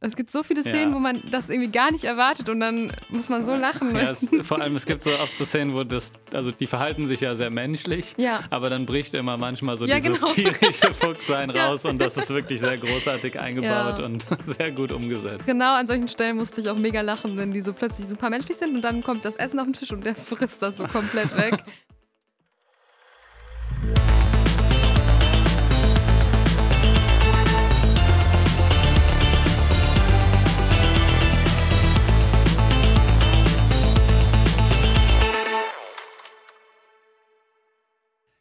Es gibt so viele Szenen, Ja. wo man das irgendwie gar nicht erwartet und dann muss man so lachen. Ja, es, vor allem, es gibt so oft so Szenen, wo das, also die verhalten sich ja sehr menschlich, Ja. aber dann bricht immer manchmal so Ja, dieses genau. tierische Fuchssein raus und das ist wirklich sehr großartig eingebaut und sehr gut umgesetzt. Genau an solchen Stellen musste ich auch mega lachen, wenn die so plötzlich super menschlich sind und dann kommt das Essen auf den Tisch und der frisst das so komplett weg.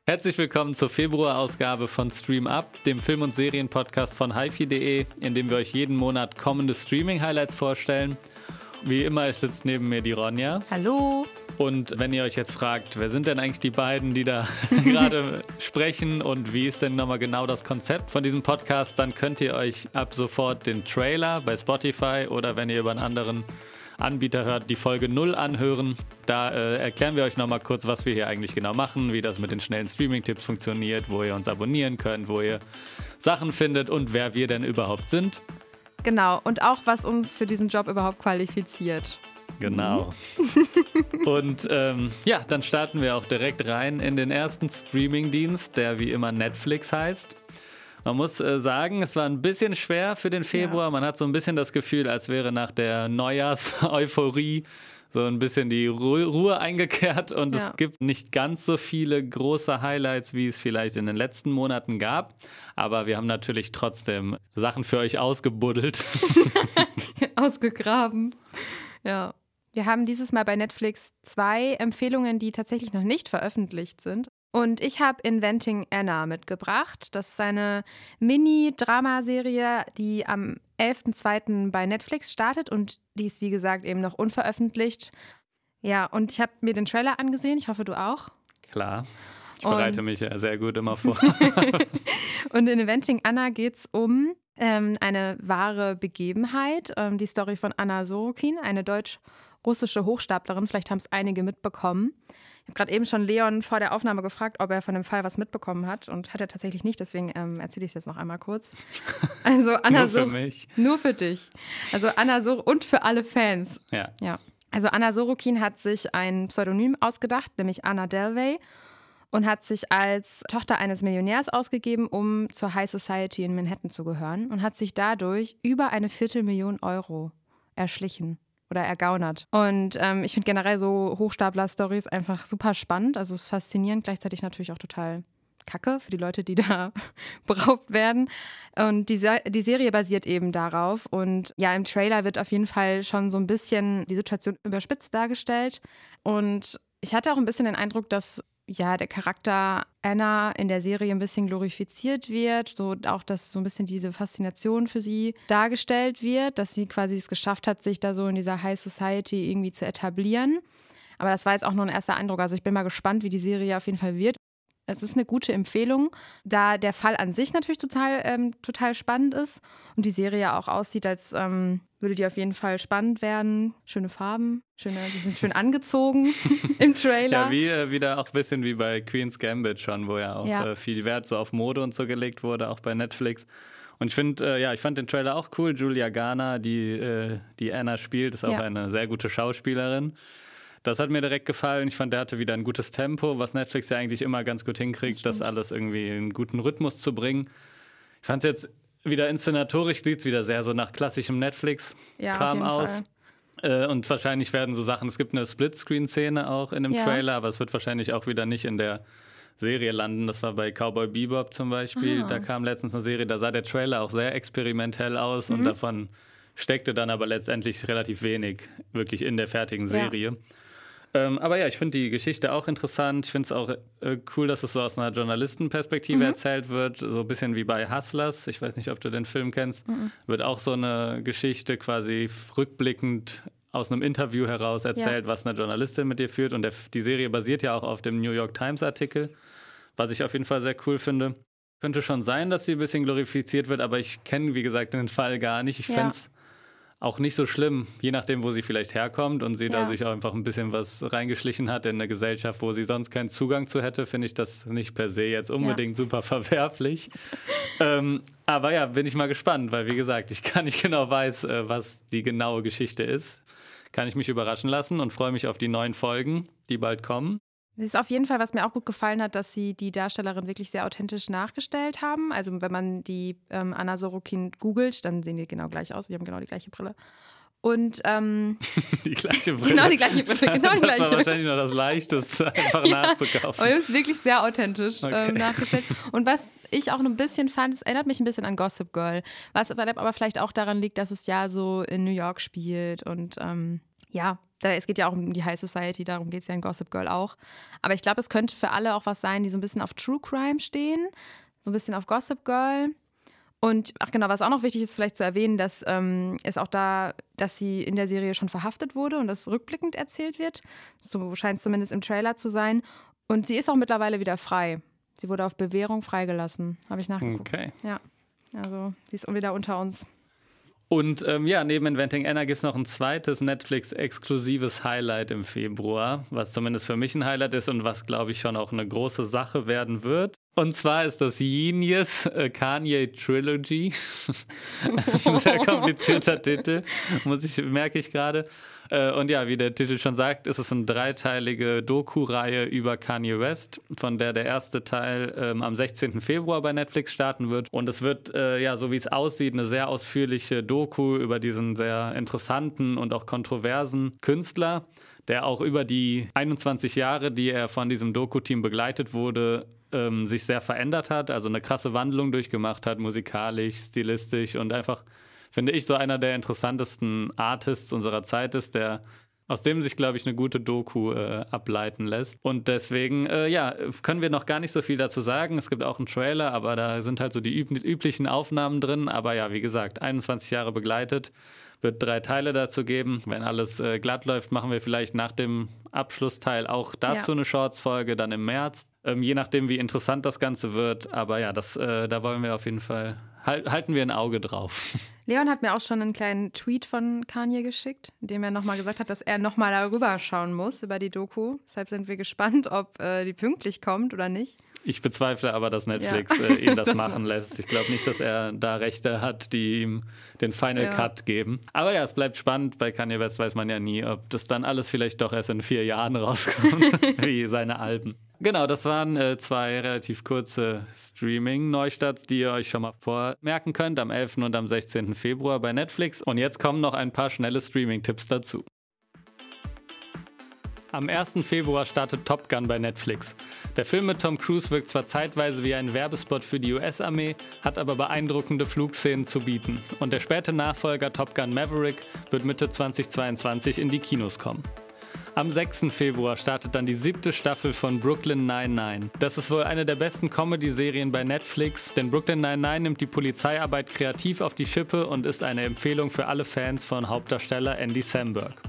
Herzlich willkommen zur Februarausgabe von Stream Up, dem Film- und Serienpodcast von hifi.de, in dem wir euch jeden Monat kommende Streaming-Highlights vorstellen. Wie immer sitzt neben mir die Ronja. Hallo. Und wenn ihr euch jetzt fragt, wer sind denn eigentlich die beiden, die da gerade sprechen und wie ist denn nochmal genau das Konzept von diesem Podcast, dann könnt ihr euch ab sofort den Trailer bei Spotify oder wenn ihr über einen anderen Anbieter hört, die Folge 0 anhören. Da äh, erklären wir euch nochmal kurz, was wir hier eigentlich genau machen, wie das mit den schnellen Streaming-Tipps funktioniert, wo ihr uns abonnieren könnt, wo ihr Sachen findet und wer wir denn überhaupt sind. Genau, und auch was uns für diesen Job überhaupt qualifiziert. Genau. Und ähm, ja, dann starten wir auch direkt rein in den ersten Streaming-Dienst, der wie immer Netflix heißt. Man muss äh, sagen, es war ein bisschen schwer für den Februar. Man hat so ein bisschen das Gefühl, als wäre nach der Neujahrs-Euphorie so ein bisschen die Ru Ruhe eingekehrt und Ja. es gibt nicht ganz so viele große Highlights, wie es vielleicht in den letzten Monaten gab. Aber wir haben natürlich trotzdem Sachen für euch ausgebuddelt. Ausgegraben. Ja. Wir haben dieses Mal bei Netflix zwei Empfehlungen, die tatsächlich noch nicht veröffentlicht sind. Und ich habe Inventing Anna mitgebracht. Das ist eine Mini-Dramaserie, die am 11.02. bei Netflix startet und die ist, wie gesagt, eben noch unveröffentlicht. Ja, und ich habe mir den Trailer angesehen. Ich hoffe, du auch. Klar. Ich Und- bereite mich ja sehr gut immer vor. Und in Inventing Anna geht es um ähm, eine wahre Begebenheit. Ähm, die Story von Anna Sorokin, eine deutsch-russische Hochstaplerin. Vielleicht haben es einige mitbekommen. Ich habe gerade eben schon Leon vor der Aufnahme gefragt, ob er von dem Fall was mitbekommen hat. Und hat er tatsächlich nicht. Deswegen ähm, erzähle ich es jetzt noch einmal kurz. Also Anna Nur für mich. Nur für dich. Also Anna Sor und für alle Fans. Ja. Ja. Also Anna Sorokin hat sich ein Pseudonym ausgedacht, nämlich Anna Delvey, und hat sich als Tochter eines Millionärs ausgegeben, um zur High Society in Manhattan zu gehören und hat sich dadurch über eine Viertelmillion Euro erschlichen oder ergaunert. Und ähm, ich finde generell so Hochstapler-Stories einfach super spannend. Also es ist faszinierend, gleichzeitig natürlich auch total kacke für die Leute, die da beraubt werden. Und die, Se die Serie basiert eben darauf. Und ja, im Trailer wird auf jeden Fall schon so ein bisschen die Situation überspitzt dargestellt. Und ich hatte auch ein bisschen den Eindruck, dass ja der Charakter Anna in der Serie ein bisschen glorifiziert wird, so auch, dass so ein bisschen diese Faszination für sie dargestellt wird, dass sie quasi es geschafft hat, sich da so in dieser High Society irgendwie zu etablieren. Aber das war jetzt auch nur ein erster Eindruck. Also ich bin mal gespannt, wie die Serie auf jeden Fall wird. Es ist eine gute Empfehlung, da der Fall an sich natürlich total, ähm, total spannend ist und die Serie ja auch aussieht, als ähm, würde die auf jeden Fall spannend werden. Schöne Farben, schöne, die sind schön angezogen im Trailer. Ja, wie äh, wieder auch ein bisschen wie bei Queen's Gambit schon, wo ja auch Ja. Äh, viel Wert so auf Mode und so gelegt wurde, auch bei Netflix. Und ich finde, äh, ja, ich fand den Trailer auch cool. Julia Garner, die, äh, die Anna spielt, ist auch Ja. eine sehr gute Schauspielerin. Das hat mir direkt gefallen. Ich fand, der hatte wieder ein gutes Tempo, was Netflix ja eigentlich immer ganz gut hinkriegt, das, stimmt. alles irgendwie in einen guten Rhythmus zu bringen. Ich fand es jetzt wieder inszenatorisch, sieht es wieder sehr so nach klassischem Netflix-Kram Ja, aus. Äh, und wahrscheinlich werden so Sachen, es gibt eine Splitscreen-Szene auch in dem Ja. Trailer, aber es wird wahrscheinlich auch wieder nicht in der Serie landen. Das war bei Cowboy Bebop zum Beispiel. Ah. Da kam letztens eine Serie, da sah der Trailer auch sehr experimentell aus Mhm. und davon steckte dann aber letztendlich relativ wenig wirklich in der fertigen Ja. Ähm, aber ja, ich finde die Geschichte auch interessant. Ich finde es auch äh, cool, dass es so aus einer Journalistenperspektive Mhm. erzählt wird. So ein bisschen wie bei Hustlers. Ich weiß nicht, ob du den Film kennst. Mhm. Wird auch so eine Geschichte quasi rückblickend aus einem Interview heraus erzählt, was eine Journalistin mit dir führt. Und der, die Serie basiert ja auch auf dem New York Times Artikel, was ich auf jeden Fall sehr cool finde. Könnte schon sein, dass sie ein bisschen glorifiziert wird, aber ich kenne, wie gesagt, den Fall gar nicht. Ich Ja. fände es auch nicht so schlimm, je nachdem, wo sie vielleicht herkommt und sie ja. da sich auch einfach ein bisschen was reingeschlichen hat in eine Gesellschaft, wo sie sonst keinen Zugang zu hätte, finde ich das nicht per se jetzt unbedingt ja. super verwerflich. ähm, aber ja, bin ich mal gespannt, weil wie gesagt, ich gar nicht genau weiß, äh, was die genaue Geschichte ist. Kann ich mich überraschen lassen und freue mich auf die neuen Folgen, die bald kommen. Es ist auf jeden Fall, was mir auch gut gefallen hat, dass sie die Darstellerin wirklich sehr authentisch nachgestellt haben. Also wenn man die ähm, Anna Sorokin googelt, dann sehen die genau gleich aus. Die haben genau die gleiche Brille. Und ähm, die gleiche Brille. Genau die gleiche Brille. Genau die das gleiche. war wahrscheinlich noch das Leichteste, einfach ja, nachzukaufen. Und es ist wirklich sehr authentisch ähm, okay. ähm, nachgestellt. Und was ich auch ein bisschen fand, es erinnert mich ein bisschen an Gossip Girl. Was aber vielleicht auch daran liegt, dass es ja so in New York spielt und ähm, ja, da, es geht ja auch um die High Society, darum geht es ja in Gossip Girl auch. Aber ich glaube, es könnte für alle auch was sein, die so ein bisschen auf True Crime stehen, so ein bisschen auf Gossip Girl. Und ach genau, was auch noch wichtig ist, vielleicht zu erwähnen, dass ähm, es auch da, dass sie in der Serie schon verhaftet wurde und das rückblickend erzählt wird. So scheint es zumindest im Trailer zu sein. Und sie ist auch mittlerweile wieder frei. Sie wurde auf Bewährung freigelassen, habe ich nachgeguckt. Okay. Ja, also sie ist wieder unter uns. Und ähm, ja, neben Inventing Anna gibt es noch ein zweites Netflix-exklusives Highlight im Februar, was zumindest für mich ein Highlight ist und was, glaube ich, schon auch eine große Sache werden wird. Und zwar ist das Genius äh, Kanye Trilogy. ein sehr komplizierter Titel, muss ich, merke ich gerade. Äh, und ja, wie der Titel schon sagt, ist es eine dreiteilige Doku-Reihe über Kanye West, von der der erste Teil ähm, am 16. Februar bei Netflix starten wird. Und es wird, äh, ja, so wie es aussieht, eine sehr ausführliche Doku über diesen sehr interessanten und auch kontroversen Künstler der auch über die 21 Jahre, die er von diesem Doku-Team begleitet wurde, ähm, sich sehr verändert hat, also eine krasse Wandlung durchgemacht hat, musikalisch, stilistisch und einfach, finde ich, so einer der interessantesten Artists unserer Zeit ist, der aus dem sich, glaube ich, eine gute Doku äh, ableiten lässt. Und deswegen, äh, ja, können wir noch gar nicht so viel dazu sagen. Es gibt auch einen Trailer, aber da sind halt so die üb üblichen Aufnahmen drin. Aber ja, wie gesagt, 21 Jahre begleitet wird drei Teile dazu geben. Wenn alles äh, glatt läuft, machen wir vielleicht nach dem Abschlussteil auch dazu ja. eine Shorts-Folge, dann im März. Ähm, je nachdem, wie interessant das Ganze wird. Aber ja, das, äh, da wollen wir auf jeden Fall, halt, halten wir ein Auge drauf. Leon hat mir auch schon einen kleinen Tweet von Kanye geschickt, in dem er nochmal gesagt hat, dass er nochmal darüber schauen muss, über die Doku. Deshalb sind wir gespannt, ob äh, die pünktlich kommt oder nicht. Ich bezweifle aber, dass Netflix ja. äh, ihn das, das machen lässt. Ich glaube nicht, dass er da Rechte hat, die ihm den Final ja. Cut geben. Aber ja, es bleibt spannend. Bei Kanye West weiß man ja nie, ob das dann alles vielleicht doch erst in vier Jahren rauskommt, wie seine Alben. Genau, das waren äh, zwei relativ kurze Streaming-Neustarts, die ihr euch schon mal vormerken könnt, am 11. und am 16. Februar bei Netflix. Und jetzt kommen noch ein paar schnelle Streaming-Tipps dazu. Am 1. Februar startet Top Gun bei Netflix. Der Film mit Tom Cruise wirkt zwar zeitweise wie ein Werbespot für die US-Armee, hat aber beeindruckende Flugszenen zu bieten. Und der späte Nachfolger Top Gun Maverick wird Mitte 2022 in die Kinos kommen. Am 6. Februar startet dann die siebte Staffel von Brooklyn 99. Das ist wohl eine der besten Comedy-Serien bei Netflix, denn Brooklyn 99 nimmt die Polizeiarbeit kreativ auf die Schippe und ist eine Empfehlung für alle Fans von Hauptdarsteller Andy Samberg.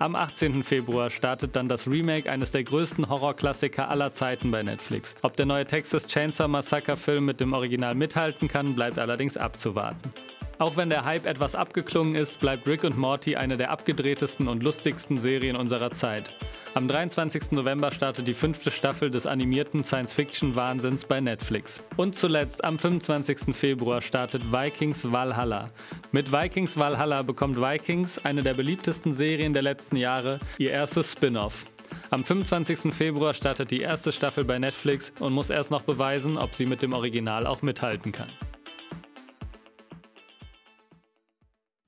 Am 18. Februar startet dann das Remake eines der größten Horrorklassiker aller Zeiten bei Netflix. Ob der neue Texas Chainsaw Massacre Film mit dem Original mithalten kann, bleibt allerdings abzuwarten. Auch wenn der Hype etwas abgeklungen ist, bleibt Rick und Morty eine der abgedrehtesten und lustigsten Serien unserer Zeit. Am 23. November startet die fünfte Staffel des animierten Science-Fiction-Wahnsinns bei Netflix. Und zuletzt am 25. Februar startet Vikings Valhalla. Mit Vikings Valhalla bekommt Vikings, eine der beliebtesten Serien der letzten Jahre, ihr erstes Spin-off. Am 25. Februar startet die erste Staffel bei Netflix und muss erst noch beweisen, ob sie mit dem Original auch mithalten kann.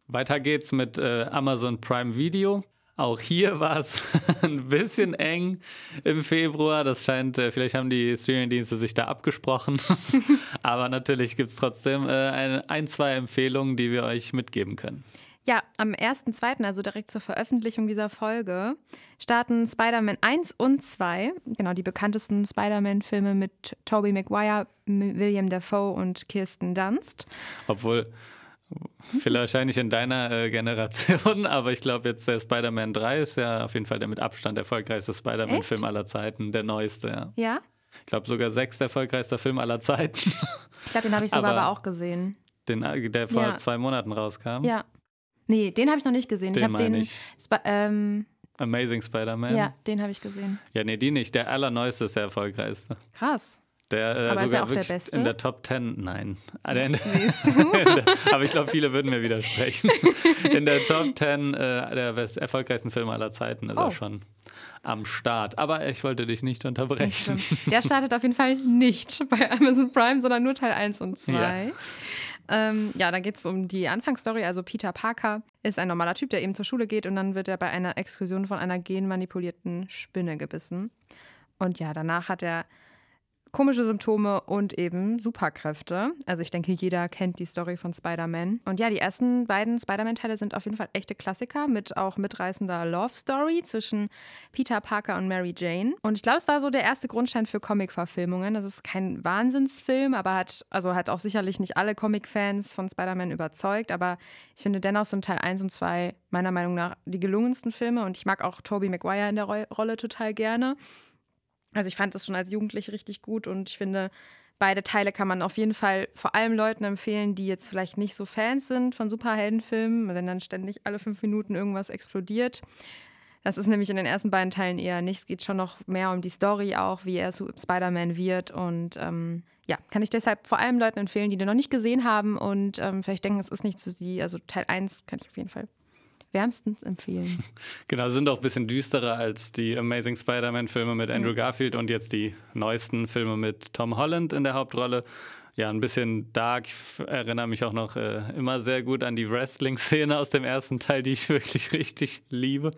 Weiter geht's mit äh, Amazon Prime Video. Auch hier war es ein bisschen eng im Februar. Das scheint, äh, vielleicht haben die Streamingdienste sich da abgesprochen. Aber natürlich gibt es trotzdem äh, ein, ein, zwei Empfehlungen, die wir euch mitgeben können. Ja, am 1.2., also direkt zur Veröffentlichung dieser Folge, starten Spider-Man 1 und 2, genau die bekanntesten Spider-Man-Filme mit Tobey Maguire, William Dafoe und Kirsten Dunst. Obwohl, Vielleicht wahrscheinlich in deiner äh, Generation, aber ich glaube jetzt der Spider-Man 3 ist ja auf jeden Fall der mit Abstand erfolgreichste Spider-Man-Film aller Zeiten, der neueste, ja. Ja? Ich glaube sogar sechs erfolgreichster Film aller Zeiten. Ich glaube, den habe ich sogar aber, aber, auch gesehen. Den, äh, der vor ja. zwei Monaten rauskam. Ja. Nee, den habe ich noch nicht gesehen. Den ich habe den. ich. Sp ähm, Amazing Spider-Man. ja, den habe ich gesehen. Ja, nee, die nicht. Der allerneueste ist der erfolgreichste. Krass. Der äh, sogar auch der wirklich Beste? in der Top 10, nein. Ah, der- du? Aber ich glaube, viele würden mir widersprechen. In der Top 10 äh, der best- erfolgreichsten Filme aller Zeiten ist Oh. er schon am Start. Aber ich wollte dich nicht unterbrechen. Der startet auf jeden Fall nicht bei Amazon Prime, sondern nur Teil 1 und 2. Ja. Ähm, ja, da geht es um die Anfangsstory. Also Peter Parker ist ein normaler Typ, der eben zur Schule geht und dann wird er bei einer Exkursion von einer genmanipulierten Spinne gebissen. Und ja, danach hat er komische Symptome und eben Superkräfte. Also ich denke, jeder kennt die Story von Spider-Man. Und ja, die ersten beiden Spider-Man-Teile sind auf jeden Fall echte Klassiker mit auch mitreißender Love-Story zwischen Peter Parker und Mary Jane. Und ich glaube, es war so der erste Grundstein für Comic-Verfilmungen. Das ist kein Wahnsinnsfilm, aber hat, also hat auch sicherlich nicht alle Comic-Fans von Spider-Man überzeugt. Aber ich finde dennoch sind Teil 1 und 2 meiner Meinung nach die gelungensten Filme. Und ich mag auch Tobey Maguire in der Ro Rolle total gerne. Also ich fand das schon als Jugendliche richtig gut und ich finde, beide Teile kann man auf jeden Fall vor allem Leuten empfehlen, die jetzt vielleicht nicht so Fans sind von Superheldenfilmen, wenn dann ständig alle fünf Minuten irgendwas explodiert. Das ist nämlich in den ersten beiden Teilen eher nicht. Es geht schon noch mehr um die Story auch, wie er Spider-Man wird. Und ähm, ja, kann ich deshalb vor allem Leuten empfehlen, die den noch nicht gesehen haben und ähm, vielleicht denken, es ist nichts für sie. Also Teil 1 kann ich auf jeden Fall wärmstens empfehlen. Genau, sind auch ein bisschen düsterer als die Amazing Spider-Man-Filme mit Andrew Garfield und jetzt die neuesten Filme mit Tom Holland in der Hauptrolle. Ja, ein bisschen dark. Ich erinnere mich auch noch äh, immer sehr gut an die Wrestling-Szene aus dem ersten Teil, die ich wirklich richtig liebe.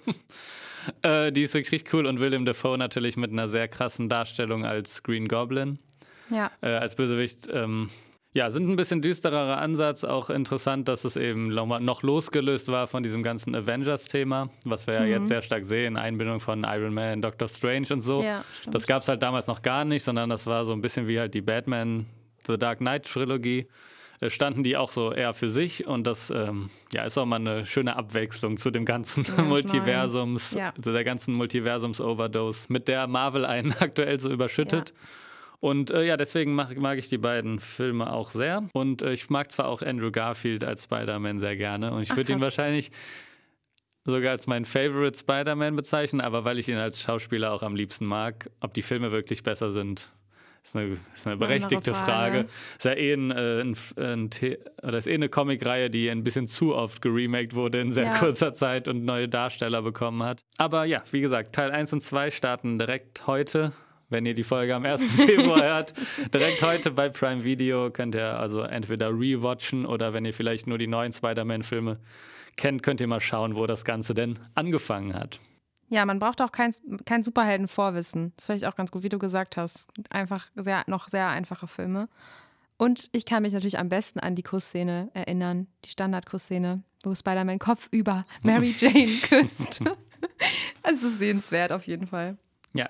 äh, die ist wirklich richtig cool und Willem Dafoe natürlich mit einer sehr krassen Darstellung als Green Goblin Ja, äh, als Bösewicht. Ähm, ja, sind ein bisschen düstererer Ansatz. Auch interessant, dass es eben noch losgelöst war von diesem ganzen Avengers-Thema, was wir ja Mhm. jetzt sehr stark sehen. Einbindung von Iron Man, Doctor Strange und so. ja, das gab es halt damals noch gar nicht, sondern das war so ein bisschen wie halt die Batman The Dark Knight-Trilogie. Äh, Standen die auch so eher für sich und das ähm, ja, ist auch mal eine schöne Abwechslung zu dem ganzen Ja, Multiversums. Ja. zu der ganzen Multiversums-Overdose, mit der Marvel einen aktuell so überschüttet. Und äh, ja, deswegen mag, mag ich die beiden Filme auch sehr. Und äh, ich mag zwar auch Andrew Garfield als Spider-Man sehr gerne. Und ich würde ihn wahrscheinlich sogar als meinen Favorite Spider-Man bezeichnen, aber weil ich ihn als Schauspieler auch am liebsten mag, ob die Filme wirklich besser sind, ist eine, ist eine berechtigte Frage. Frage. Ist ja eh, ein, äh, ein, ein, oder ist eh eine Comicreihe, die ein bisschen zu oft geremaked wurde in sehr Ja. kurzer Zeit und neue Darsteller bekommen hat. Aber ja, wie gesagt, Teil 1 und 2 starten direkt heute. Wenn ihr die Folge am 1. Februar hört, direkt heute bei Prime Video könnt ihr also entweder rewatchen oder wenn ihr vielleicht nur die neuen Spider-Man-Filme kennt, könnt ihr mal schauen, wo das Ganze denn angefangen hat. Ja, man braucht auch kein, kein Superhelden-Vorwissen. Das finde ich auch ganz gut, wie du gesagt hast. Einfach sehr, noch sehr einfache Filme. Und ich kann mich natürlich am besten an die Kussszene erinnern, die Standard-Kussszene, wo Spider-Man kopfüber Mary Jane küsst. Es ist sehenswert auf jeden Fall. Ja,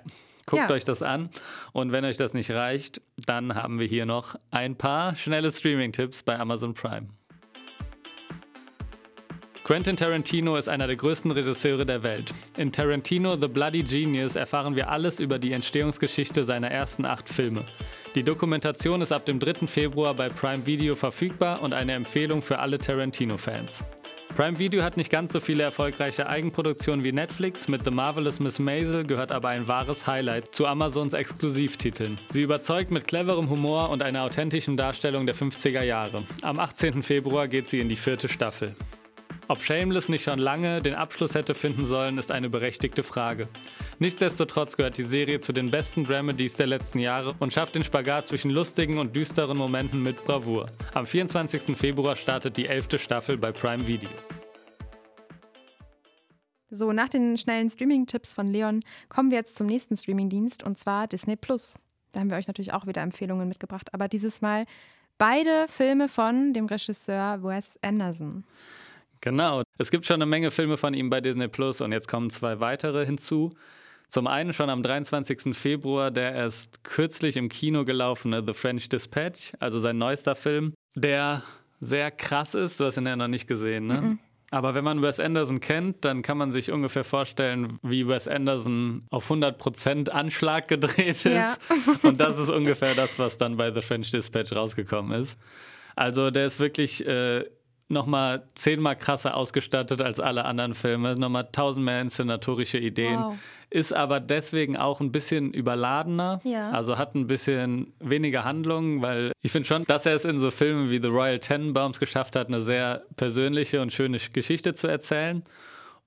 guckt Ja. euch das an. Und wenn euch das nicht reicht, dann haben wir hier noch ein paar schnelle Streaming-Tipps bei Amazon Prime. Quentin Tarantino ist einer der größten Regisseure der Welt. In Tarantino The Bloody Genius erfahren wir alles über die Entstehungsgeschichte seiner ersten acht Filme. Die Dokumentation ist ab dem 3. Februar bei Prime Video verfügbar und eine Empfehlung für alle Tarantino-Fans. Prime Video hat nicht ganz so viele erfolgreiche Eigenproduktionen wie Netflix. Mit The Marvelous Miss Maisel gehört aber ein wahres Highlight zu Amazons Exklusivtiteln. Sie überzeugt mit cleverem Humor und einer authentischen Darstellung der 50er Jahre. Am 18. Februar geht sie in die vierte Staffel. Ob Shameless nicht schon lange den Abschluss hätte finden sollen, ist eine berechtigte Frage. Nichtsdestotrotz gehört die Serie zu den besten Dramedies der letzten Jahre und schafft den Spagat zwischen lustigen und düsteren Momenten mit Bravour. Am 24. Februar startet die elfte Staffel bei Prime Video. So, nach den schnellen Streaming-Tipps von Leon kommen wir jetzt zum nächsten Streaming-Dienst und zwar Disney Plus. Da haben wir euch natürlich auch wieder Empfehlungen mitgebracht, aber dieses Mal beide Filme von dem Regisseur Wes Anderson. Genau. Es gibt schon eine Menge Filme von ihm bei Disney Plus und jetzt kommen zwei weitere hinzu. Zum einen schon am 23. Februar der erst kürzlich im Kino gelaufene The French Dispatch, also sein neuester Film, der sehr krass ist. Du hast ihn ja noch nicht gesehen, ne? Aber wenn man Wes Anderson kennt, dann kann man sich ungefähr vorstellen, wie Wes Anderson auf 100% Anschlag gedreht ist. Ja. Und das ist ungefähr das, was dann bei The French Dispatch rausgekommen ist. Also der ist wirklich äh, nochmal zehnmal krasser ausgestattet als alle anderen Filme, nochmal tausend mehr inszenatorische Ideen, wow. ist aber deswegen auch ein bisschen überladener, ja. also hat ein bisschen weniger Handlung, weil ich finde schon, dass er es in so Filmen wie The Royal Tenenbaums geschafft hat, eine sehr persönliche und schöne Geschichte zu erzählen.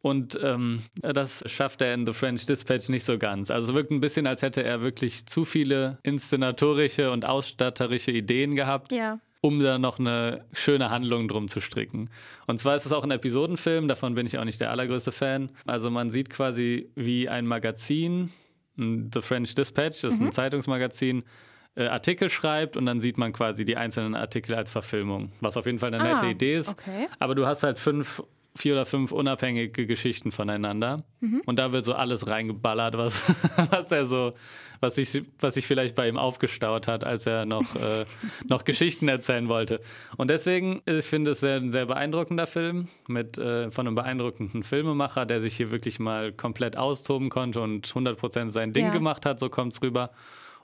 Und ähm, das schafft er in The French Dispatch nicht so ganz. Also es wirkt ein bisschen, als hätte er wirklich zu viele inszenatorische und ausstatterische Ideen gehabt. Ja um da noch eine schöne Handlung drum zu stricken. Und zwar ist es auch ein Episodenfilm, davon bin ich auch nicht der allergrößte Fan. Also man sieht quasi, wie ein Magazin, The French Dispatch, das ist mhm. ein Zeitungsmagazin, äh, Artikel schreibt und dann sieht man quasi die einzelnen Artikel als Verfilmung, was auf jeden Fall eine nette ah, Idee ist. Okay. Aber du hast halt fünf vier oder fünf unabhängige Geschichten voneinander. Mhm. Und da wird so alles reingeballert, was, was er so, was sich, was sich vielleicht bei ihm aufgestaut hat, als er noch, äh, noch Geschichten erzählen wollte. Und deswegen, ich finde es ein sehr beeindruckender Film mit äh, von einem beeindruckenden Filmemacher, der sich hier wirklich mal komplett austoben konnte und 100% sein Ding ja. gemacht hat, so kommt es rüber.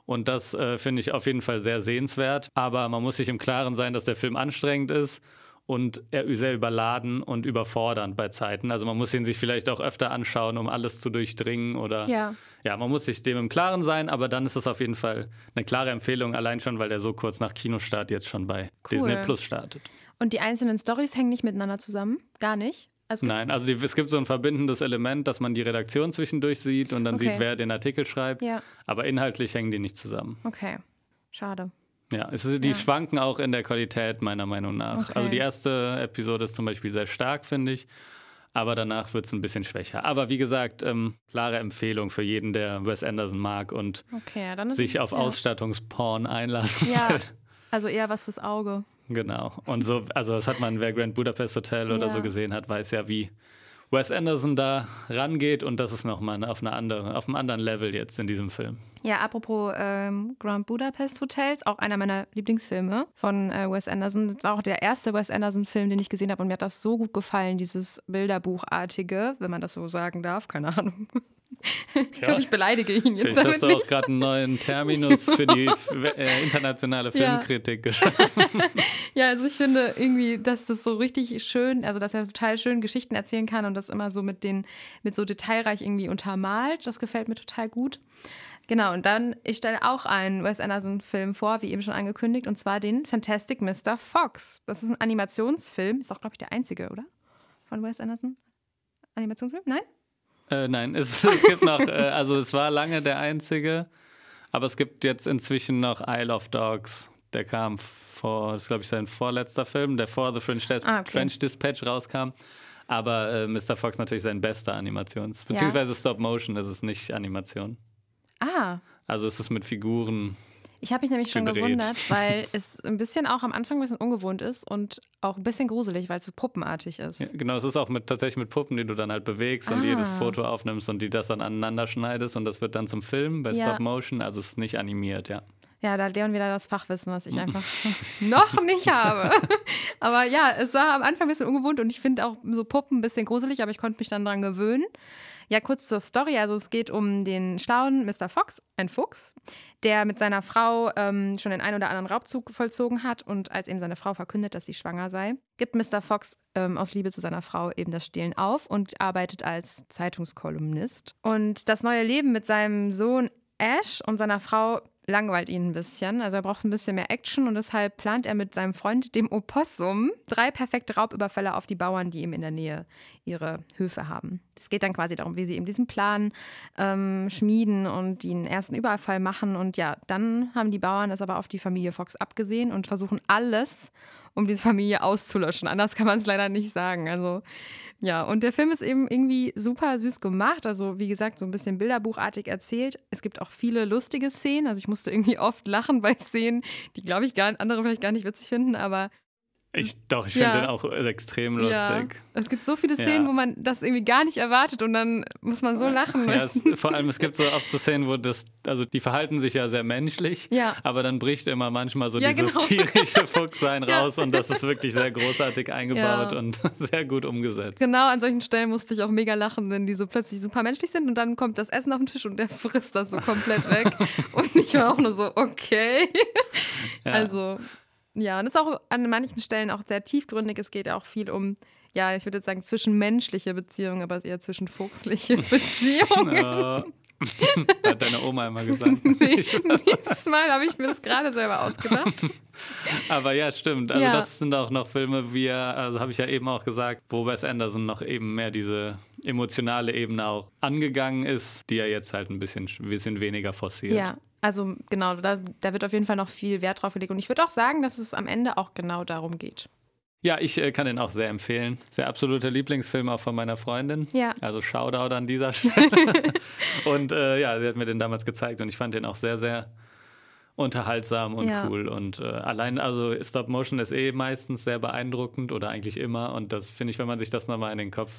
Und das äh, finde ich auf jeden Fall sehr sehenswert. Aber man muss sich im Klaren sein, dass der Film anstrengend ist und sehr überladen und überfordernd bei Zeiten. Also man muss ihn sich vielleicht auch öfter anschauen, um alles zu durchdringen oder ja. ja, man muss sich dem im Klaren sein, aber dann ist es auf jeden Fall eine klare Empfehlung, allein schon, weil der so kurz nach Kinostart jetzt schon bei cool. Disney Plus startet. Und die einzelnen Stories hängen nicht miteinander zusammen? Gar nicht? Also Nein, also die, es gibt so ein verbindendes Element, dass man die Redaktion zwischendurch sieht und dann okay. sieht, wer den Artikel schreibt. Ja. Aber inhaltlich hängen die nicht zusammen. Okay, schade. Ja, es die ja. schwanken auch in der Qualität, meiner Meinung nach. Okay. Also die erste Episode ist zum Beispiel sehr stark, finde ich. Aber danach wird es ein bisschen schwächer. Aber wie gesagt, ähm, klare Empfehlung für jeden, der Wes Anderson mag und okay, sich auf ja. Ausstattungsporn einlassen ja. will. Also eher was fürs Auge. Genau. Und so, also das hat man, wer Grand Budapest Hotel oder so gesehen hat, weiß ja, wie Wes Anderson da rangeht und das ist nochmal auf, eine auf einem anderen Level jetzt in diesem Film. Ja, apropos ähm, Grand Budapest Hotels, auch einer meiner Lieblingsfilme von äh, Wes Anderson. Das war auch der erste Wes Anderson-Film, den ich gesehen habe und mir hat das so gut gefallen, dieses Bilderbuchartige, wenn man das so sagen darf, keine Ahnung. Ich ja. glaube, ich beleidige ihn jetzt. Vielleicht hast du auch gerade einen neuen Terminus für die äh, internationale Filmkritik ja. geschaffen. Ja, also ich finde irgendwie, dass das so richtig schön, also dass er total schön Geschichten erzählen kann und das immer so mit den, mit so detailreich irgendwie untermalt. Das gefällt mir total gut. Genau, und dann, ich stelle auch einen Wes Anderson-Film vor, wie eben schon angekündigt, und zwar den Fantastic Mr. Fox. Das ist ein Animationsfilm, ist auch, glaube ich, der einzige, oder? Von Wes Anderson? Animationsfilm? Nein? Äh, nein, es, es gibt noch, äh, also es war lange der einzige, aber es gibt jetzt inzwischen noch Isle of Dogs. Der kam vor, das ist glaube ich sein vorletzter Film, der vor The French, Dis ah, okay. French Dispatch rauskam. Aber äh, Mr. Fox natürlich sein bester Animations, beziehungsweise ja. Stop Motion ist es nicht Animation. Ah. Also es ist mit Figuren ich habe mich nämlich schon gedreht. gewundert, weil es ein bisschen auch am Anfang ein bisschen ungewohnt ist und auch ein bisschen gruselig, weil es so puppenartig ist. Ja, genau, es ist auch mit, tatsächlich mit Puppen, die du dann halt bewegst ah. und jedes Foto aufnimmst und die das dann aneinander schneidest und das wird dann zum Film bei ja. Stop Motion. Also es ist nicht animiert, ja. Ja, da hat Leon wieder das Fachwissen, was ich einfach noch nicht habe. aber ja, es war am Anfang ein bisschen ungewohnt und ich finde auch so Puppen ein bisschen gruselig, aber ich konnte mich dann dran gewöhnen. Ja, kurz zur Story. Also es geht um den schlauen Mr. Fox, ein Fuchs, der mit seiner Frau ähm, schon den einen oder anderen Raubzug vollzogen hat und als eben seine Frau verkündet, dass sie schwanger sei, gibt Mr. Fox ähm, aus Liebe zu seiner Frau eben das Stehlen auf und arbeitet als Zeitungskolumnist. Und das neue Leben mit seinem Sohn Ash und seiner Frau langweilt ihn ein bisschen. Also er braucht ein bisschen mehr Action und deshalb plant er mit seinem Freund, dem Opossum, drei perfekte Raubüberfälle auf die Bauern, die ihm in der Nähe ihre Höfe haben. Es geht dann quasi darum, wie sie eben diesen Plan ähm, schmieden und den ersten Überfall machen. Und ja, dann haben die Bauern es aber auf die Familie Fox abgesehen und versuchen alles, um diese Familie auszulöschen. Anders kann man es leider nicht sagen. Also ja, und der Film ist eben irgendwie super süß gemacht. Also, wie gesagt, so ein bisschen bilderbuchartig erzählt. Es gibt auch viele lustige Szenen. Also, ich musste irgendwie oft lachen bei Szenen, die, glaube ich, gar, andere vielleicht gar nicht witzig finden, aber ich, doch, ich finde ja. den auch extrem lustig. Ja. Es gibt so viele Szenen, ja. wo man das irgendwie gar nicht erwartet und dann muss man so lachen. Ja, es, vor allem, es gibt so oft so Szenen, wo das, also die verhalten sich ja sehr menschlich, aber dann bricht immer manchmal so dieses genau. tierische Fuchssein raus und das ist wirklich sehr großartig eingebaut und sehr gut umgesetzt. Genau, an solchen Stellen musste ich auch mega lachen, wenn die so plötzlich super menschlich sind und dann kommt das Essen auf den Tisch und der frisst das so komplett weg. und ich war auch nur so, okay. Also Ja, und es ist auch an manchen Stellen auch sehr tiefgründig. Es geht auch viel um, ja, ich würde sagen, zwischenmenschliche Beziehungen, aber eher zwischenfuchsliche Beziehungen. Hat deine Oma immer gesagt. nee, dieses Mal habe ich mir das gerade selber ausgedacht. Aber ja, stimmt. Also Ja. das sind auch noch Filme, wie er, also habe ich ja eben auch gesagt, wo Wes Anderson noch eben mehr diese emotionale Ebene auch angegangen ist, die er jetzt halt ein bisschen, bisschen weniger forciert. Ja, also genau, da, da wird auf jeden Fall noch viel Wert drauf gelegt. Und ich würde auch sagen, dass es am Ende auch genau darum geht. Ja, ich äh, kann den auch sehr empfehlen. Sehr absoluter Lieblingsfilm auch von meiner Freundin. Ja. Also Shoutout an dieser Stelle. und äh, ja, sie hat mir den damals gezeigt und ich fand den auch sehr, sehr unterhaltsam und Ja. cool. Und äh, allein, also Stop Motion ist eh meistens sehr beeindruckend oder eigentlich immer. Und das finde ich, wenn man sich das nochmal in den Kopf,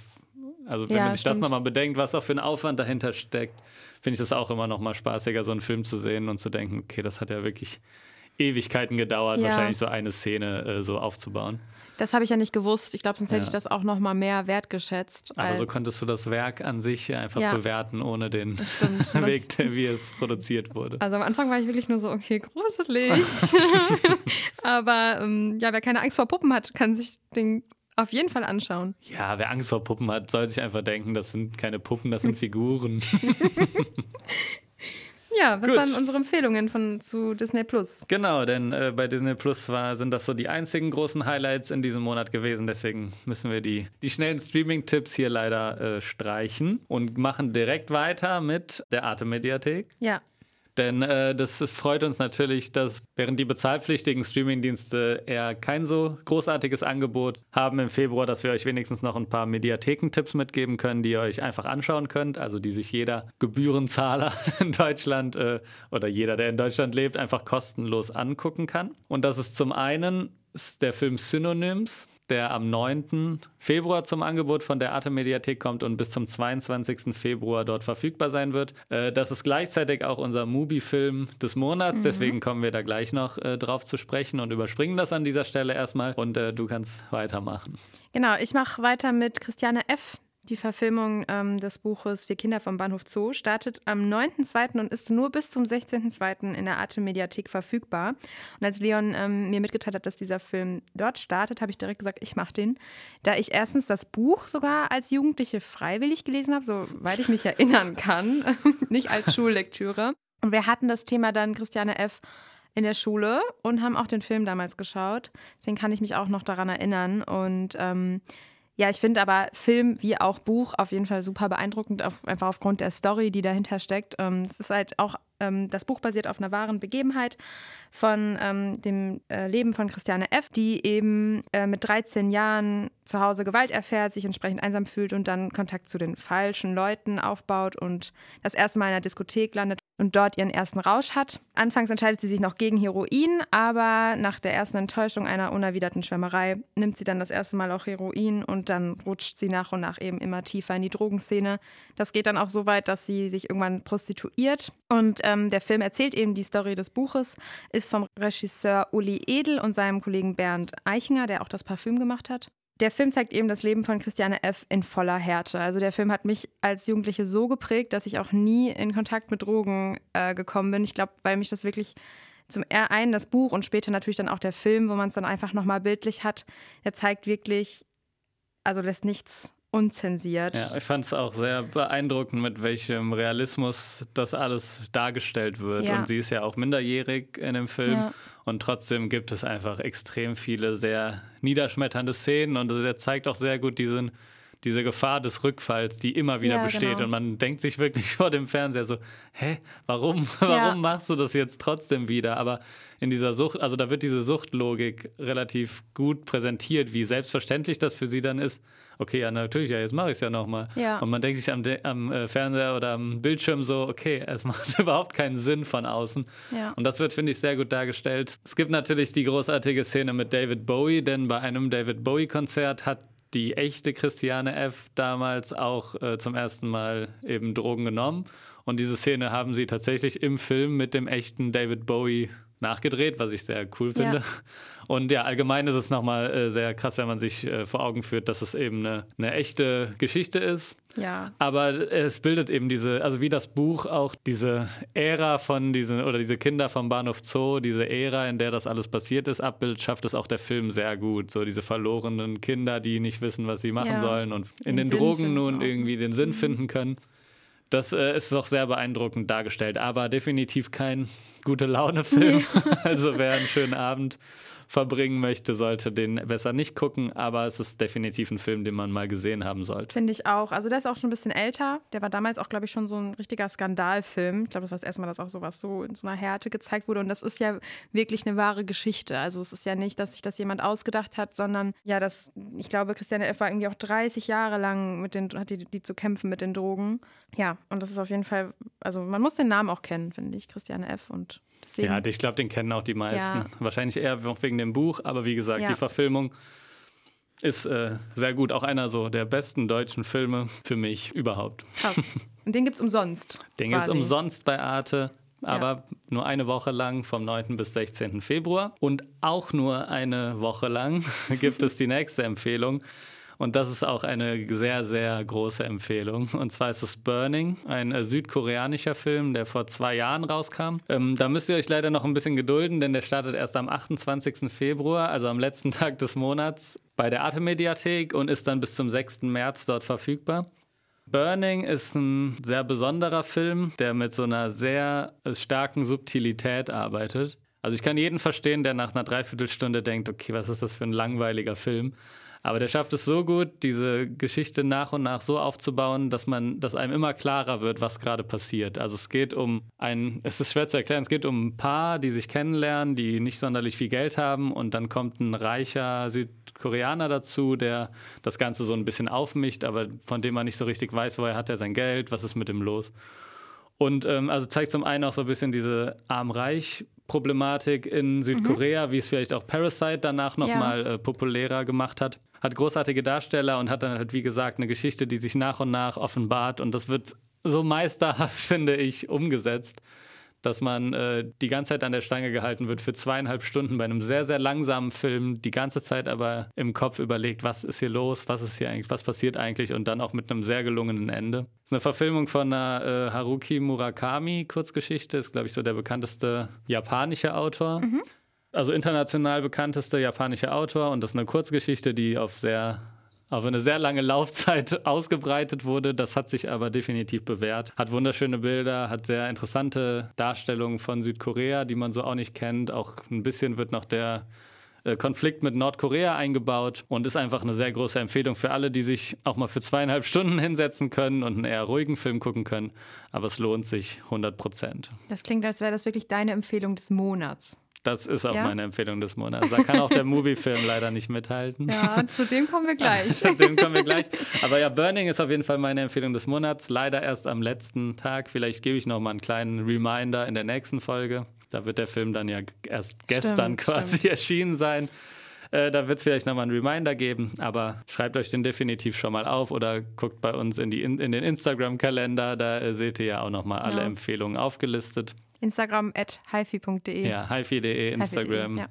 also wenn Ja, man sich das stimmt. nochmal bedenkt, was auch für ein Aufwand dahinter steckt, finde ich das auch immer nochmal spaßiger, so einen Film zu sehen und zu denken, okay, das hat ja wirklich Ewigkeiten gedauert, Ja. wahrscheinlich so eine Szene äh, so aufzubauen. Das habe ich ja nicht gewusst. Ich glaube, sonst hätte Ja. ich das auch noch mal mehr wertgeschätzt. Aber so konntest du das Werk an sich einfach Ja. bewerten, ohne den Das Weg, das, wie es produziert wurde. also am Anfang war ich wirklich nur so, okay, gruselig. Aber ähm, ja, wer keine Angst vor Puppen hat, kann sich den auf jeden Fall anschauen. Ja, wer Angst vor Puppen hat, soll sich einfach denken, das sind keine Puppen, das sind Figuren. Ja, was Gut. waren unsere Empfehlungen von, zu Disney Plus? genau, denn äh, bei Disney Plus war, sind das so die einzigen großen Highlights in diesem Monat gewesen. Deswegen müssen wir die, die schnellen Streaming-Tipps hier leider äh, streichen und machen direkt weiter mit der Arte-Mediathek. Ja, Denn äh, das, das freut uns natürlich, dass während die bezahlpflichtigen Streamingdienste eher kein so großartiges Angebot haben im Februar, dass wir euch wenigstens noch ein paar Mediathekentipps mitgeben können, die ihr euch einfach anschauen könnt. Also die sich jeder Gebührenzahler in Deutschland äh, oder jeder, der in Deutschland lebt, einfach kostenlos angucken kann. Und das ist zum einen der Film Synonyms, der am 9. Februar zum Angebot von der Arte Mediathek kommt und bis zum 22. Februar dort verfügbar sein wird. Äh, das ist gleichzeitig auch unser Mubi-Film des Monats, deswegen kommen wir da gleich noch äh, drauf zu sprechen und überspringen das an dieser Stelle erstmal und äh, du kannst weitermachen. genau. Ich mache weiter mit Christiane F. Die Verfilmung ähm, des Buches Wir Kinder vom Bahnhof Zoo startet am 9.2. und ist nur bis zum 16.2. in der Arte Mediathek verfügbar. Und als Leon ähm, mir mitgeteilt hat, dass dieser Film dort startet, habe ich direkt gesagt, ich mache den. Da ich erstens das Buch sogar als Jugendliche freiwillig gelesen habe, soweit ich mich erinnern kann, nicht als Schullektüre. Und wir hatten das Thema dann Christiane F. in der Schule und haben auch den Film damals geschaut. Deswegen kann ich mich auch noch daran erinnern. Und ähm, ja, ich finde aber Film wie auch Buch auf jeden Fall super beeindruckend, auf, einfach aufgrund der Story, die dahinter steckt. Ähm, Es ist halt auch, ähm, das Buch basiert auf einer wahren Begebenheit von ähm, dem äh, Leben von Christiane F., die eben äh, mit 13 Jahren zu Hause Gewalt erfährt, sich entsprechend einsam fühlt und dann Kontakt zu den falschen Leuten aufbaut und das erste Mal in einer Diskothek landet und dort ihren ersten Rausch hat. Anfangs entscheidet sie sich noch gegen Heroin, aber nach der ersten Enttäuschung einer unerwiderten Schwärmerei nimmt sie dann das erste Mal auch Heroin und dann rutscht sie nach und nach eben immer tiefer in die Drogenszene. Das geht dann auch so weit, dass sie sich irgendwann prostituiert. Und ähm, der Film erzählt eben die Story des Buches, ist vom Regisseur Uli Edel und seinem Kollegen Bernd Eichinger, der auch das Parfüm gemacht hat. Der Film zeigt eben das Leben von Christiane F. in voller Härte. Also der Film hat mich als Jugendliche so geprägt, dass ich auch nie in Kontakt mit Drogen äh, gekommen bin. Ich glaube, weil mich das wirklich zum einen das Buch und später natürlich dann auch der Film, wo man es dann einfach nochmal bildlich hat, der zeigt wirklich, also lässt nichts unzensiert. Ja, ich fand es auch sehr beeindruckend, mit welchem Realismus das alles dargestellt wird. Ja. Und sie ist ja auch minderjährig in dem Film. Ja. Und trotzdem gibt es einfach extrem viele sehr niederschmetternde Szenen. Und er zeigt auch sehr gut diesen, diese Gefahr des Rückfalls, die immer wieder Ja, besteht. genau. Und man denkt sich wirklich vor dem Fernseher so, hä, warum, warum machst du das jetzt trotzdem wieder? Aber in dieser Sucht, also da wird diese Suchtlogik relativ gut präsentiert, wie selbstverständlich das für sie dann ist. Okay, ja, natürlich, ja, jetzt mache ich es ja nochmal. Ja. Und man denkt sich am, am äh, Fernseher oder am Bildschirm so, okay, es macht überhaupt keinen Sinn von außen. Ja. Und das wird, finde ich, sehr gut dargestellt. Es gibt natürlich die großartige Szene mit David Bowie, denn bei einem David Bowie-Konzert hat die echte Christiane F. damals auch äh, zum ersten Mal eben Drogen genommen. Und diese Szene haben sie tatsächlich im Film mit dem echten David Bowie nachgedreht, was ich sehr cool finde. Ja. Und ja, allgemein ist es nochmal äh, sehr krass, wenn man sich äh, vor Augen führt, dass es eben eine, eine, echte Geschichte ist. Ja. Aber es bildet eben diese, also wie das Buch auch diese Ära von diesen, oder diese Kinder vom Bahnhof Zoo, diese Ära, in der das alles passiert ist, abbildet, schafft es auch der Film sehr gut. So diese verlorenen Kinder, die nicht wissen, was sie machen ja. sollen und in den, den Drogen nun irgendwie den Sinn mhm. finden können. Das äh, ist doch sehr beeindruckend dargestellt, aber definitiv kein gute Laune-Film. Nee. also wer einen schönen Abend verbringen möchte, sollte den besser nicht gucken. Aber es ist definitiv ein Film, den man mal gesehen haben sollte. Finde ich auch. Also der ist auch schon ein bisschen älter. Der war damals auch, glaube ich, schon so ein richtiger Skandalfilm. Ich glaube, das war das erste Mal, dass auch sowas so in so einer Härte gezeigt wurde. Und das ist ja wirklich eine wahre Geschichte. Also es ist ja nicht, dass sich das jemand ausgedacht hat, sondern ja, das, ich glaube, Christiane F. war irgendwie auch 30 Jahre lang mit den, hat die, die zu kämpfen mit den Drogen. Ja, und das ist auf jeden Fall, also man muss den Namen auch kennen, finde ich, Christiane F. Und Deswegen. Ja, ich glaube, den kennen auch die meisten. Ja. Wahrscheinlich eher wegen dem Buch, aber wie gesagt, ja. die Verfilmung ist äh, sehr gut. Auch einer so der besten deutschen Filme für mich überhaupt. Krass. Und den gibt es umsonst. Den gibt es umsonst bei Arte. Aber ja. nur eine Woche lang vom 9. bis 16. Februar. Und auch nur eine Woche lang gibt es die nächste Empfehlung. Und das ist auch eine sehr, sehr große Empfehlung. Und zwar ist es Burning, ein äh, südkoreanischer Film, der vor zwei Jahren rauskam. Ähm, da müsst ihr euch leider noch ein bisschen gedulden, denn der startet erst am 28. Februar, also am letzten Tag des Monats, bei der Arte Mediathek und ist dann bis zum 6. März dort verfügbar. Burning ist ein sehr besonderer Film, der mit so einer sehr starken Subtilität arbeitet. Also ich kann jeden verstehen, der nach einer Dreiviertelstunde denkt, okay, was ist das für ein langweiliger Film? Aber der schafft es so gut, diese Geschichte nach und nach so aufzubauen, dass man, dass einem immer klarer wird, was gerade passiert. Also es geht um ein, es ist schwer zu erklären, es geht um ein Paar, die sich kennenlernen, die nicht sonderlich viel Geld haben und dann kommt ein reicher Südkoreaner dazu, der das Ganze so ein bisschen aufmischt, aber von dem man nicht so richtig weiß, woher hat er sein Geld, was ist mit ihm los. Und ähm, also zeigt zum einen auch so ein bisschen diese Arm-Reich- Problematik in Südkorea, mhm. wie es vielleicht auch Parasite danach nochmal ja. äh, populärer gemacht hat hat großartige Darsteller und hat dann halt, wie gesagt, eine Geschichte, die sich nach und nach offenbart. Und das wird so meisterhaft, finde ich, umgesetzt, dass man äh, die ganze Zeit an der Stange gehalten wird für zweieinhalb Stunden bei einem sehr, sehr langsamen Film, die ganze Zeit aber im Kopf überlegt, was ist hier los, was ist hier eigentlich, was passiert eigentlich und dann auch mit einem sehr gelungenen Ende. Das ist eine Verfilmung von einer äh, Haruki Murakami Kurzgeschichte, ist, glaube ich, so der bekannteste japanische Autor. Mhm also international bekannteste japanische Autor und das ist eine Kurzgeschichte, die auf sehr auf eine sehr lange Laufzeit ausgebreitet wurde. Das hat sich aber definitiv bewährt. Hat wunderschöne Bilder, hat sehr interessante Darstellungen von Südkorea, die man so auch nicht kennt. Auch ein bisschen wird noch der äh, Konflikt mit Nordkorea eingebaut und ist einfach eine sehr große Empfehlung für alle, die sich auch mal für zweieinhalb Stunden hinsetzen können und einen eher ruhigen Film gucken können. Aber es lohnt sich 100 Prozent. Das klingt, als wäre das wirklich deine Empfehlung des Monats. Das ist auch ja? meine Empfehlung des Monats. Da kann auch der Movie-Film leider nicht mithalten. Ja, zu dem kommen wir gleich. zu dem kommen wir gleich. Aber ja, Burning ist auf jeden Fall meine Empfehlung des Monats. Leider erst am letzten Tag. Vielleicht gebe ich noch mal einen kleinen Reminder in der nächsten Folge. Da wird der Film dann ja erst gestern stimmt, quasi stimmt. erschienen sein. Äh, da wird es vielleicht nochmal einen Reminder geben, aber schreibt euch den definitiv schon mal auf oder guckt bei uns in, die, in, in den Instagram-Kalender. Da äh, seht ihr ja auch nochmal alle ja. Empfehlungen aufgelistet. Instagram at hifi.de. Ja, hifi.de, Instagram. Ja.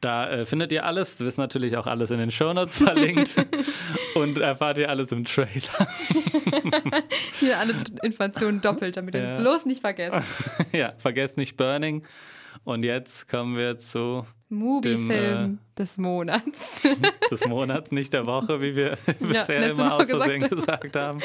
Da äh, findet ihr alles, du wirst natürlich auch alles in den Shownotes verlinkt und erfahrt ihr alles im Trailer. Hier alle Informationen doppelt, damit ihr ja. bloß nicht vergesst. ja, vergesst nicht Burning. Und jetzt kommen wir zu Movie-Film äh, des Monats. des Monats, nicht der Woche, wie wir bisher ja, immer aus Versehen gesagt haben.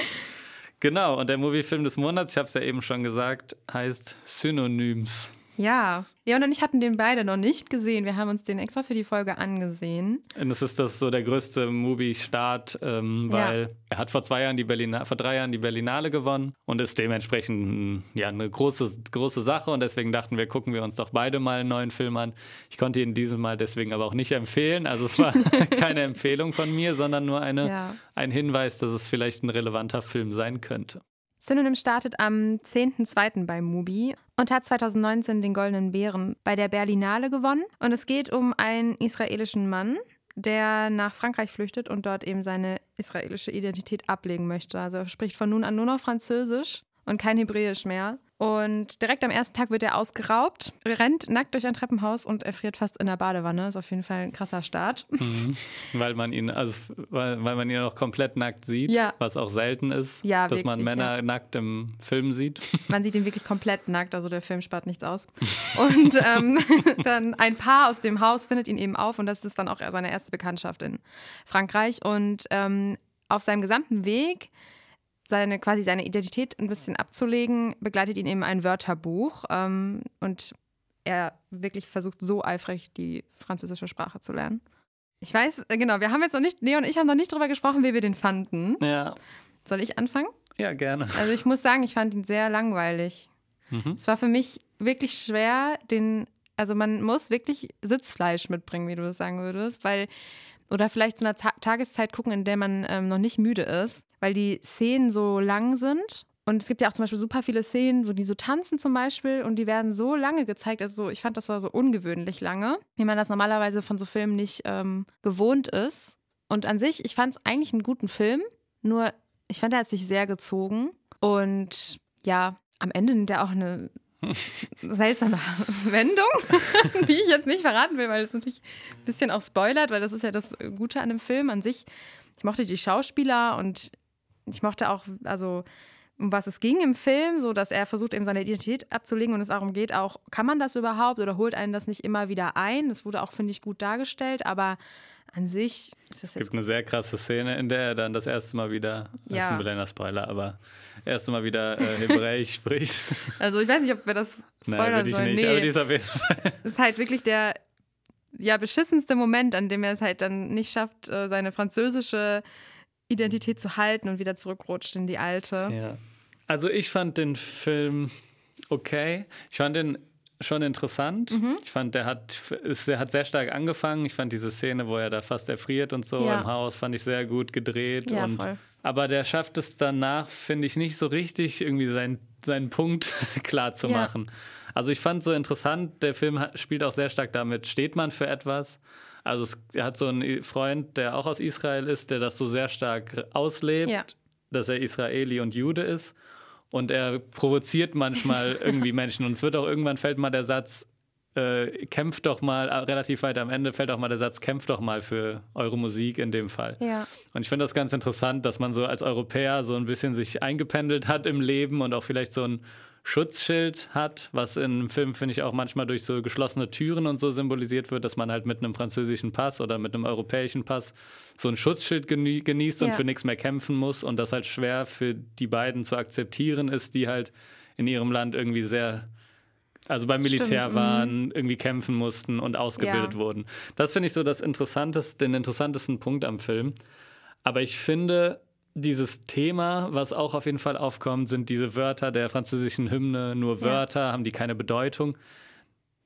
Genau, und der Moviefilm des Monats, ich habe es ja eben schon gesagt, heißt Synonyms. Ja, Leon und ich hatten den beide noch nicht gesehen. Wir haben uns den extra für die Folge angesehen. Und es ist das so der größte Movie-Start, ähm, weil ja. er hat vor zwei Jahren die Berliner, vor drei Jahren die Berlinale gewonnen und ist dementsprechend ja eine große, große Sache. Und deswegen dachten wir, gucken wir uns doch beide mal einen neuen Film an. Ich konnte ihn diesem Mal deswegen aber auch nicht empfehlen. Also es war keine Empfehlung von mir, sondern nur eine, ja. ein Hinweis, dass es vielleicht ein relevanter Film sein könnte. Synonym startet am 10.02. bei Mubi und hat 2019 den Goldenen Bären bei der Berlinale gewonnen. Und es geht um einen israelischen Mann, der nach Frankreich flüchtet und dort eben seine israelische Identität ablegen möchte. Also er spricht von nun an nur noch Französisch und kein Hebräisch mehr. Und direkt am ersten Tag wird er ausgeraubt, rennt nackt durch ein Treppenhaus und erfriert fast in der Badewanne. Ist auf jeden Fall ein krasser Start. Mhm. Weil man ihn, also weil, weil man ihn auch komplett nackt sieht, Ja. was auch selten ist, Ja, dass man wirklich, Männer ja. nackt im Film sieht. Man sieht ihn wirklich komplett nackt, also der Film spart nichts aus. Und ähm, dann ein Paar aus dem Haus findet ihn eben auf und das ist dann auch seine erste Bekanntschaft in Frankreich. Und ähm, auf seinem gesamten Weg, seine quasi seine Identität ein bisschen abzulegen, begleitet ihn eben ein Wörterbuch ähm, und er wirklich versucht so eifrig die französische Sprache zu lernen. Ich weiß, äh, genau, wir haben jetzt noch nicht, Leo und ich haben noch nicht drüber gesprochen, wie wir den fanden. Ja, Soll ich anfangen? ja, gerne. Also ich muss sagen, ich fand ihn sehr langweilig. Mhm. Es war für mich wirklich schwer, den, also man muss wirklich Sitzfleisch mitbringen, wie du es sagen würdest, weil, oder vielleicht zu einer Ta Tageszeit gucken, in der man ähm, noch nicht müde ist, weil die Szenen so lang sind. Und es gibt ja auch zum Beispiel super viele Szenen, wo die so tanzen zum Beispiel und die werden so lange gezeigt. Also so, ich fand, das war so ungewöhnlich lange, wie man das normalerweise von so Filmen nicht ähm, gewohnt ist. Und an sich, ich fand es eigentlich einen guten Film, nur ich fand, er hat sich sehr gezogen. Und ja, am Ende nimmt er auch eine seltsame Wendung, die ich jetzt nicht verraten will, weil es natürlich ein bisschen auch spoilert, weil das ist ja das Gute an dem Film an sich. Ich mochte die Schauspieler und ich mochte auch, also um was es ging im Film, so dass er versucht, eben seine Identität abzulegen und es darum geht auch, kann man das überhaupt oder holt einen das nicht immer wieder ein? Das wurde auch, finde ich, gut dargestellt, aber an sich ist das Es gibt eine sehr krasse Szene, in der er dann das erste Mal wieder, das Ja. ist ein kleiner Spoiler, aber erste Mal wieder äh, Hebräisch spricht. Also ich weiß nicht, ob wir das Nein, spoilern ich sollen. nicht, nee, aber die ist auf jeden Fall. das ist halt wirklich der ja, beschissenste Moment, an dem er es halt dann nicht schafft, äh, seine französische Identität zu halten und wieder zurückrutscht in die alte. Ja. Also ich fand den Film okay. Ich fand den schon interessant. Mhm. Ich fand, der hat, ist, der hat sehr stark angefangen. Ich fand diese Szene, wo er da fast erfriert und so Ja. im Haus, fand ich sehr gut gedreht. Ja, und, voll. Aber der schafft es danach, finde ich, nicht so richtig, irgendwie seinen, seinen Punkt klar zu Ja. machen. Also ich fand so interessant, der Film hat, spielt auch sehr stark damit, steht man für etwas? Also es, er hat so einen Freund, der auch aus Israel ist, der das so sehr stark auslebt, dass er Israeli und Jude ist. Und er provoziert manchmal irgendwie Menschen. Und es wird auch irgendwann fällt mal der Satz, äh, kämpft doch mal, äh, relativ weit am Ende fällt auch mal der Satz, kämpft doch mal für eure Musik in dem Fall. Ja, Und ich finde das ganz interessant, dass man so als Europäer so ein bisschen sich eingependelt hat im Leben und auch vielleicht so ein Schutzschild hat, was im Film, finde ich, auch manchmal durch so geschlossene Türen und so symbolisiert wird, dass man halt mit einem französischen Pass oder mit einem europäischen Pass so ein Schutzschild genie genießt und Ja. für nichts mehr kämpfen muss und das halt schwer für die beiden zu akzeptieren ist, die halt in ihrem Land irgendwie sehr also beim Militär Stimmt, mhm. waren, irgendwie kämpfen mussten und ausgebildet Ja. wurden. Das finde ich so das interessanteste, den interessantesten Punkt am Film. Aber ich finde, dieses Thema, was auch auf jeden Fall aufkommt, sind diese Wörter der französischen Hymne, nur Ja. Wörter, haben die keine Bedeutung.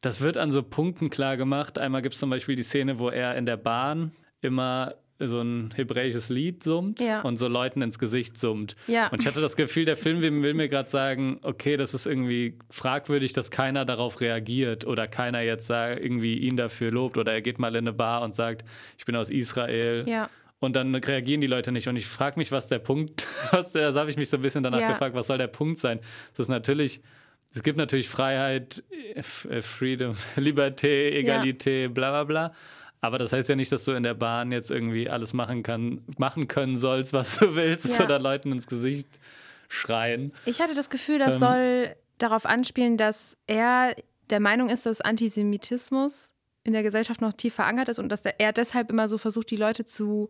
Das wird an so Punkten klar gemacht. Einmal gibt es zum Beispiel die Szene, wo er in der Bahn immer so ein hebräisches Lied summt Ja. und so Leuten ins Gesicht summt. ja. Und ich hatte das Gefühl, der Film will mir gerade sagen, okay, das ist irgendwie fragwürdig, dass keiner darauf reagiert oder keiner jetzt irgendwie ihn dafür lobt oder er geht mal in eine Bar und sagt, ich bin aus Israel. ja. Und dann reagieren die Leute nicht. Und ich frage mich, was der Punkt, was der, das habe ich mich so ein bisschen danach Ja. gefragt, was soll der Punkt sein? Das ist natürlich, es gibt natürlich Freiheit, äh, Freedom, Liberté, Egalité, bla bla bla. Aber das heißt ja nicht, dass du in der Bahn jetzt irgendwie alles machen kann, machen können sollst, was du willst, Ja. oder Leuten ins Gesicht schreien. Ich hatte das Gefühl, das Ähm. soll darauf anspielen, dass er der Meinung ist, dass Antisemitismus in der Gesellschaft noch tief verankert ist und dass er deshalb immer so versucht, die Leute zu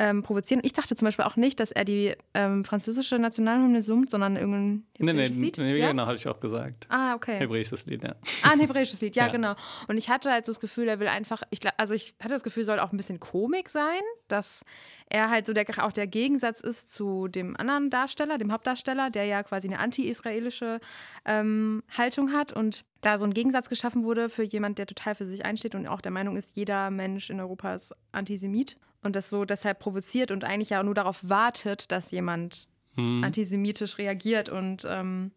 ähm, provozieren. Ich dachte zum Beispiel auch nicht, dass er die ähm, französische Nationalhymne summt, sondern irgendein Nee, nee, hebräisches Lied. nee ja? genau, hatte ich auch gesagt. Ah, okay. Hebräisches Lied, ja. Ah, ein hebräisches Lied, ja, Ja. genau. Und ich hatte halt so das Gefühl, er will einfach, ich, also ich hatte das Gefühl, soll auch ein bisschen Komik sein, dass er halt so der, auch der Gegensatz ist zu dem anderen Darsteller, dem Hauptdarsteller, der ja quasi eine anti-israelische ähm, Haltung hat und da so ein Gegensatz geschaffen wurde für jemand, der total für sich einsteht und auch der Meinung ist, jeder Mensch in Europa ist Antisemit und das so deshalb provoziert und eigentlich ja nur darauf wartet, dass jemand Hm. antisemitisch reagiert und ähm,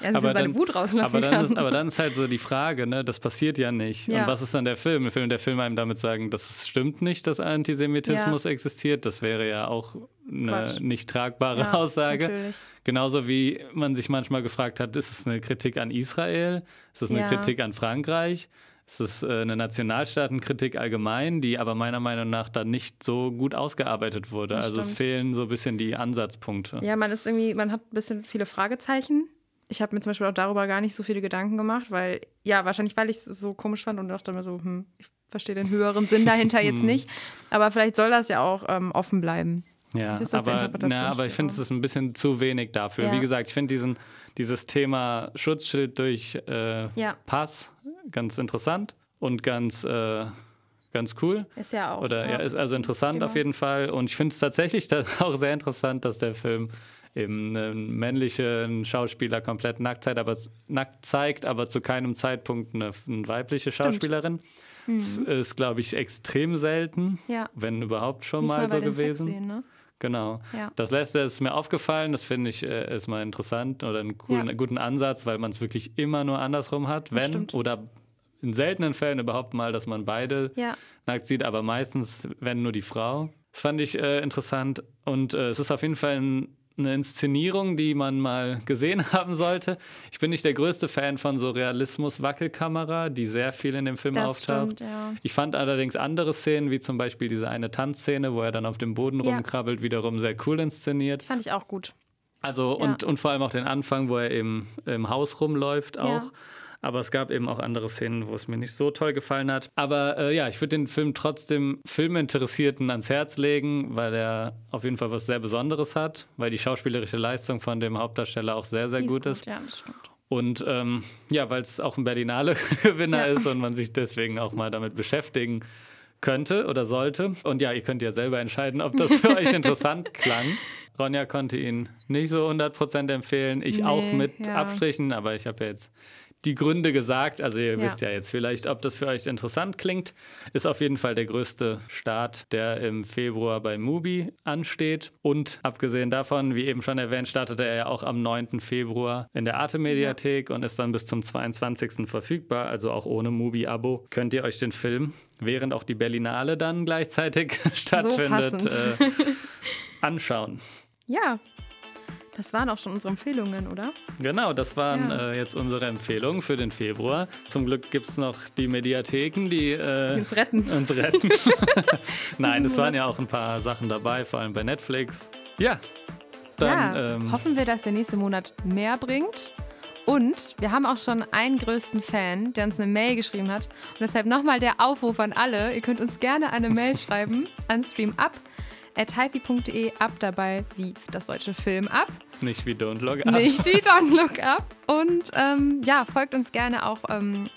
Ja, aber, dann, Wut rauslassen aber, dann kann. Ist, aber dann ist halt so die Frage, ne, das passiert ja nicht. Ja. Und was ist dann der Film? Will der Film einem damit sagen, das stimmt nicht, dass Antisemitismus ja. existiert? Das wäre ja auch eine Quatsch. nicht tragbare Aussage. Natürlich. Genauso wie man sich manchmal gefragt hat, ist es eine Kritik an Israel? Ist es eine Kritik an Frankreich? Es ist äh, eine Nationalstaatenkritik allgemein, die aber meiner Meinung nach dann nicht so gut ausgearbeitet wurde. Das also stimmt. es fehlen so ein bisschen die Ansatzpunkte. Ja, man ist irgendwie, man hat ein bisschen viele Fragezeichen. Ich habe mir zum Beispiel auch darüber gar nicht so viele Gedanken gemacht, weil, ja, wahrscheinlich, weil ich es so komisch fand und dachte mir so, hm, ich verstehe den höheren Sinn dahinter jetzt hm. nicht. Aber vielleicht soll das ja auch ähm, offen bleiben. Ja, aber, na, aber ich finde, es ist ein bisschen zu wenig dafür. Ja. Wie gesagt, ich finde dieses Thema Schutzschild durch äh, ja. Pass ganz interessant und ganz, äh, ganz cool. Ist ja auch. Oder ja, ist also interessant auf jeden Fall. Und ich finde es tatsächlich auch sehr interessant, dass der Film eben einen männlichen Schauspieler komplett nackt zeigt, aber, nackt zeigt, aber zu keinem Zeitpunkt eine, eine weibliche Schauspielerin. Das mhm. ist, glaube ich, extrem selten, ja. wenn überhaupt schon Nicht mal, so gewesen. Ne? Genau. Ja. Das letzte ist mir aufgefallen, das finde ich äh, ist mal interessant oder einen coolen, ja. guten Ansatz, weil man es wirklich immer nur andersrum hat, wenn oder in seltenen Fällen überhaupt mal, dass man beide ja. nackt sieht, aber meistens, wenn nur die Frau. Das fand ich äh, interessant und äh, es ist auf jeden Fall ein eine Inszenierung, die man mal gesehen haben sollte. Ich bin nicht der größte Fan von so Realismus-Wackelkamera, die sehr viel in dem Film das auftaucht. Stimmt, ja. Ich fand allerdings andere Szenen, wie zum Beispiel diese eine Tanzszene, wo er dann auf dem Boden ja. rumkrabbelt, wiederum sehr cool inszeniert. Fand ich auch gut. Also ja. und, und vor allem auch den Anfang, wo er eben im Haus rumläuft auch. Aber es gab eben auch andere Szenen, wo es mir nicht so toll gefallen hat. Aber äh, ja, ich würde den Film trotzdem Filminteressierten ans Herz legen, weil er auf jeden Fall was sehr Besonderes hat, weil die schauspielerische Leistung von dem Hauptdarsteller auch sehr, sehr gut ist. Ja, das stimmt. Und ähm, ja, weil es auch ein Berlinale-Gewinner ja. ist und man sich deswegen auch mal damit beschäftigen könnte oder sollte. Und ja, ihr könnt ja selber entscheiden, ob das für euch interessant klang. Ronja konnte ihn nicht so 100% empfehlen. Ich nee, auch mit ja. Abstrichen, aber ich habe ja jetzt die Gründe gesagt. Also ihr ja. wisst ja jetzt vielleicht, ob das für euch interessant klingt. Ist auf jeden Fall der größte Start, der im Februar bei Mubi ansteht. Und abgesehen davon, wie eben schon erwähnt, startete er ja auch am 9. Februar in der Arte-Mediathek ja. und ist dann bis zum 22. verfügbar. Also auch ohne Mubi-Abo könnt ihr euch den Film, während auch die Berlinale dann gleichzeitig stattfindet, so äh, anschauen. Ja, das waren auch schon unsere Empfehlungen, oder? Genau, das waren ja. äh, jetzt unsere Empfehlungen für den Februar. Zum Glück gibt es noch die Mediatheken, die äh, uns retten. Uns retten. Nein, es waren ja auch ein paar Sachen dabei, vor allem bei Netflix. Ja, dann ja, ähm, hoffen wir, dass der nächste Monat mehr bringt. Und wir haben auch schon einen größten Fan, der uns eine Mail geschrieben hat. Und deshalb nochmal der Aufruf an alle. Ihr könnt uns gerne eine Mail schreiben an streamup at hifi.de ab dabei wie das deutsche Film ab. Nicht wie Don't Look Up. Nicht wie Don't Look Up. Und ähm, ja, folgt uns gerne auch ähm,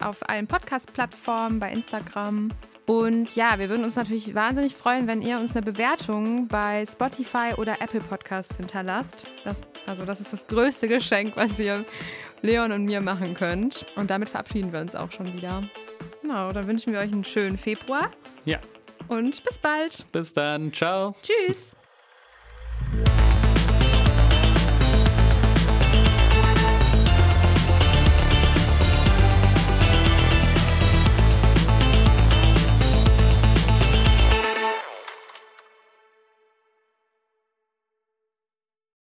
auf allen Podcast-Plattformen, bei Instagram. Und ja, wir würden uns natürlich wahnsinnig freuen, wenn ihr uns eine Bewertung bei Spotify oder Apple Podcasts hinterlasst. Das, also das ist das größte Geschenk, was ihr Leon und mir machen könnt. Und damit verabschieden wir uns auch schon wieder. Genau, dann wünschen wir euch einen schönen Februar. Ja. Und bis bald. Bis dann. Ciao. Tschüss.